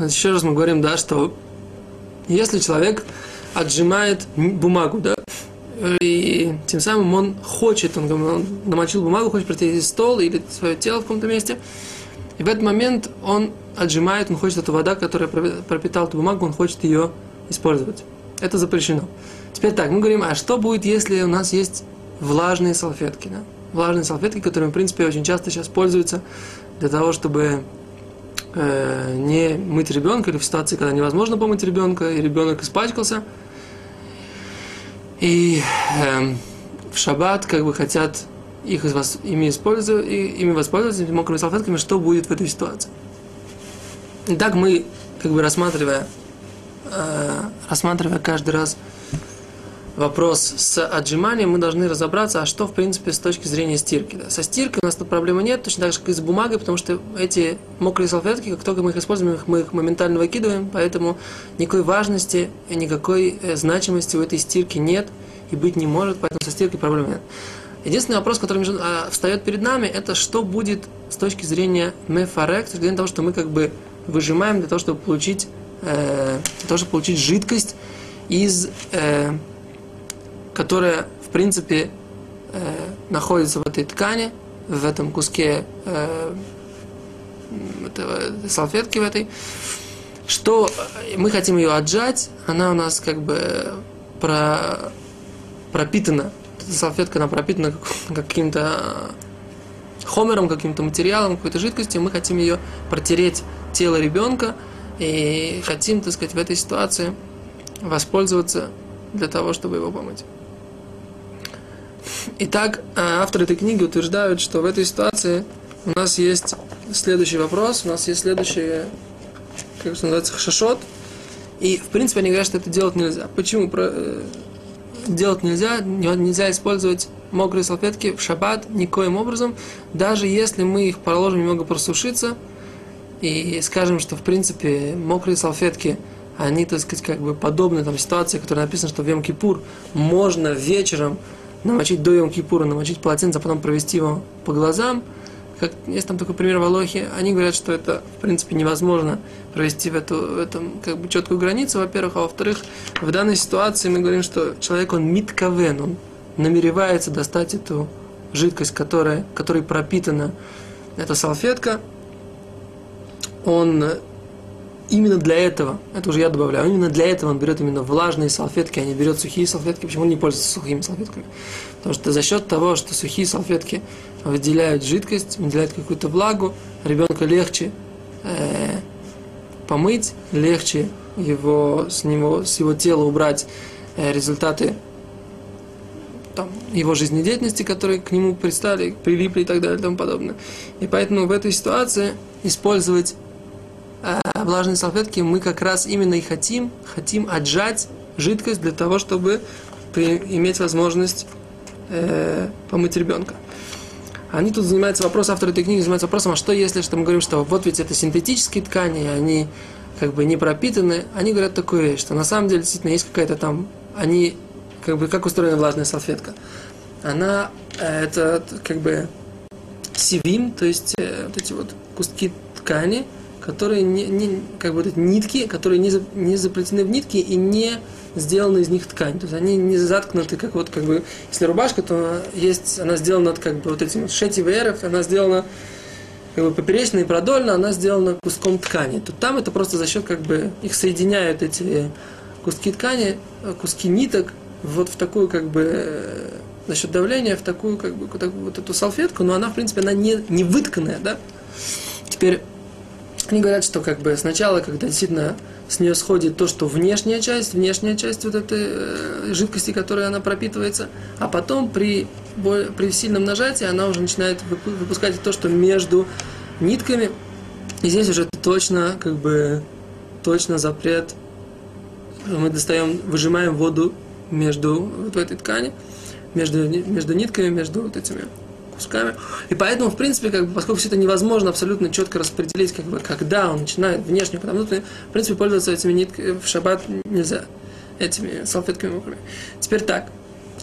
еще раз мы говорим, да, что если человек отжимает бумагу, да, и тем самым он хочет, он, он намочил бумагу, хочет протереть стол или свое тело в каком-то месте, и в этот момент он отжимает, он хочет эту вода, которая пропитала эту бумагу, он хочет ее использовать. Это запрещено. Теперь так, мы говорим, а что будет, если у нас есть влажные салфетки? Да? Влажные салфетки, которыми, в принципе, очень часто сейчас пользуются для того, чтобы э, не мыть ребенка или в ситуации, когда невозможно помыть ребенка, и ребенок испачкался. И э, в шаббат как бы хотят их из вас, ими, использовать, ими воспользоваться, мокрыми салфетками, что будет в этой ситуации. Итак, мы как бы рассматривая, э, рассматривая каждый раз вопрос с отжиманием, мы должны разобраться, а что, в принципе, с точки зрения стирки. Да. Со стиркой у нас тут проблемы нет, точно так же, как и с бумагой, потому что эти мокрые салфетки, как только мы их используем, мы их моментально выкидываем, поэтому никакой важности и никакой э, значимости у этой стирки нет и быть не может, поэтому со стиркой проблем нет. Единственный вопрос, который а, встает перед нами, это что будет с точки зрения мефарек, с точки зрения того, что мы как бы выжимаем для того, чтобы получить, э, для того, чтобы получить жидкость из э, которая, в принципе, э, находится в этой ткани, в этом куске э, этого, салфетки в этой, что мы хотим ее отжать, она у нас как бы про, пропитана, эта салфетка, она пропитана каким-то хомером, каким-то материалом, какой-то жидкостью, мы хотим ее протереть тело ребенка и хотим, так сказать, в этой ситуации воспользоваться для того, чтобы его помыть. Итак, э, авторы этой книги утверждают, что в этой ситуации у нас есть следующий вопрос, у нас есть следующий, как это называется, хашашот. И, в принципе, они говорят, что это делать нельзя. Почему? Э, делать нельзя, нельзя использовать мокрые салфетки в шаббат никоим образом, даже если мы их положим немного просушиться и скажем, что, в принципе, мокрые салфетки – они, так сказать, как бы подобны там ситуации, которая написана, что в Йом-Кипур можно вечером намочить до Йом-Кипура, намочить полотенце, а потом провести его по глазам. Как, есть там такой пример в Алохе, они говорят, что это, в принципе, невозможно провести в эту, в этом, как бы, четкую границу, во-первых, а во-вторых, в данной ситуации мы говорим, что человек, он миткавен, он намеревается достать эту жидкость, которая, которой пропитана эта салфетка, он именно для этого, это уже я добавляю, именно для этого он берет именно влажные салфетки, а не берет сухие салфетки. Почему он не пользуется сухими салфетками? Потому что за счет того, что сухие салфетки выделяют жидкость, выделяют какую-то влагу, ребенка легче э, помыть, легче его, с, него, с его тела убрать э, результаты там, его жизнедеятельности, которые к нему пристали, прилипли и так далее и тому подобное. И поэтому в этой ситуации использовать э, влажные салфетки мы как раз именно и хотим, хотим отжать жидкость для того, чтобы иметь возможность э, помыть ребенка. Они тут занимаются вопросом, авторы этой книги занимаются вопросом, а что если, что мы говорим, что вот ведь это синтетические ткани, они как бы не пропитаны, они говорят такую вещь, что на самом деле действительно есть какая-то там, они, как бы, как устроена влажная салфетка. Она, э, это как бы сивим, то есть э, вот эти вот куски ткани, которые не, не как бы вот нитки, которые не, не заплетены в нитки и не сделана из них ткань. То есть они не заткнуты, как вот как бы, если рубашка, то есть, она сделана как бы вот этим шети ВРФ, она сделана как бы поперечно и продольно, она сделана куском ткани. То там это просто за счет как бы их соединяют эти куски ткани, куски ниток вот в такую как бы за счет давления в такую как бы вот эту салфетку, но она в принципе она не, не вытканная, да. Теперь они говорят, что как бы сначала, когда действительно с нее сходит то, что внешняя часть, внешняя часть вот этой э, жидкости, которой она пропитывается, а потом при, при сильном нажатии она уже начинает выпускать то, что между нитками. И здесь уже точно, как бы, точно запрет. Мы достаем, выжимаем воду между вот в этой ткани, между, между нитками, между вот этими кусками. И поэтому, в принципе, как бы, поскольку все это невозможно абсолютно четко распределить, как бы, когда он начинает внешне, потому что, в принципе, пользоваться этими нитками в шаббат нельзя, этими салфетками мокрыми. Теперь так,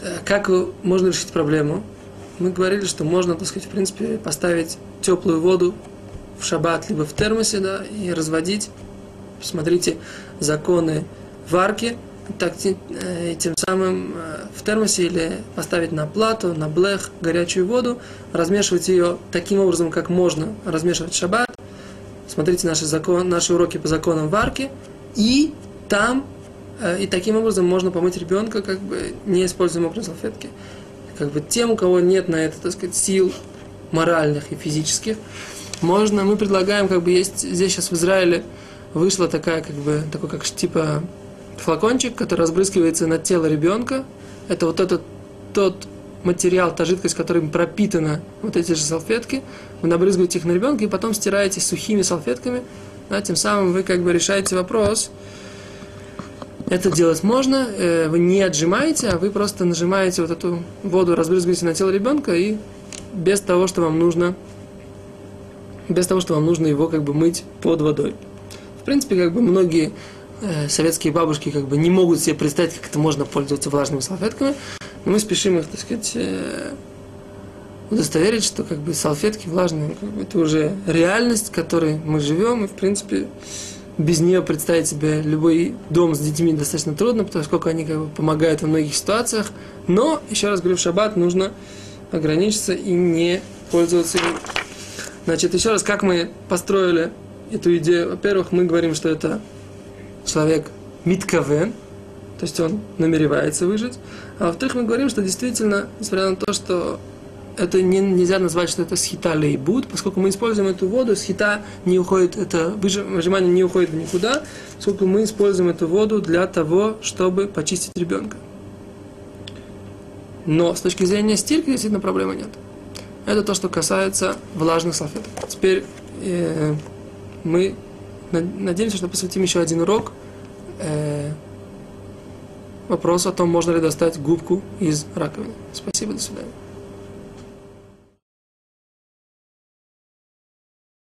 э, как можно решить проблему? Мы говорили, что можно, так сказать, в принципе, поставить теплую воду в шаббат, либо в термосе, да, и разводить посмотрите законы варки, так, э, тем самым э, в термосе или поставить на плату, на блех горячую воду, размешивать ее таким образом, как можно размешивать шаббат. Смотрите наши, закон, наши уроки по законам варки. И там, э, и таким образом можно помыть ребенка, как бы не используя мокрые салфетки. Как бы тем, у кого нет на это, так сказать, сил моральных и физических, можно, мы предлагаем, как бы есть здесь сейчас в Израиле вышла такая, как бы, такой, как типа флакончик, который разбрызгивается на тело ребенка. Это вот этот тот материал, та жидкость, которым пропитана вот эти же салфетки. Вы набрызгиваете их на ребенка и потом стираете сухими салфетками. Да, тем самым вы как бы решаете вопрос. Это делать можно, э, вы не отжимаете, а вы просто нажимаете вот эту воду, разбрызгиваете на тело ребенка и без того, что вам нужно, без того, что вам нужно его как бы мыть под водой. В принципе, как бы многие советские бабушки как бы не могут себе представить, как это можно пользоваться влажными салфетками, но мы спешим их, так сказать, э, удостоверить, что как бы салфетки влажные, как бы, это уже реальность, в которой мы живем, и в принципе без нее представить себе любой дом с детьми достаточно трудно, потому что они как бы помогают во многих ситуациях. Но, еще раз говорю, в шаббат нужно ограничиться и не пользоваться им. Значит, еще раз, как мы построили эту идею. Во-первых, мы говорим, что это человек миткавен, то есть он намеревается выжить. А во-вторых, мы говорим, что действительно, несмотря на то, что это не, нельзя назвать, что это схита лейбуд, поскольку мы используем эту воду, схита не уходит, это выжимание не уходит никуда, поскольку мы используем эту воду для того, чтобы почистить ребенка. Но с точки зрения стирки действительно проблемы нет. Это то, что касается влажных салфеток. Теперь э, мы надеемся, что посвятим еще один урок э, вопросу о том, можно ли достать губку из раковины. Спасибо, до свидания.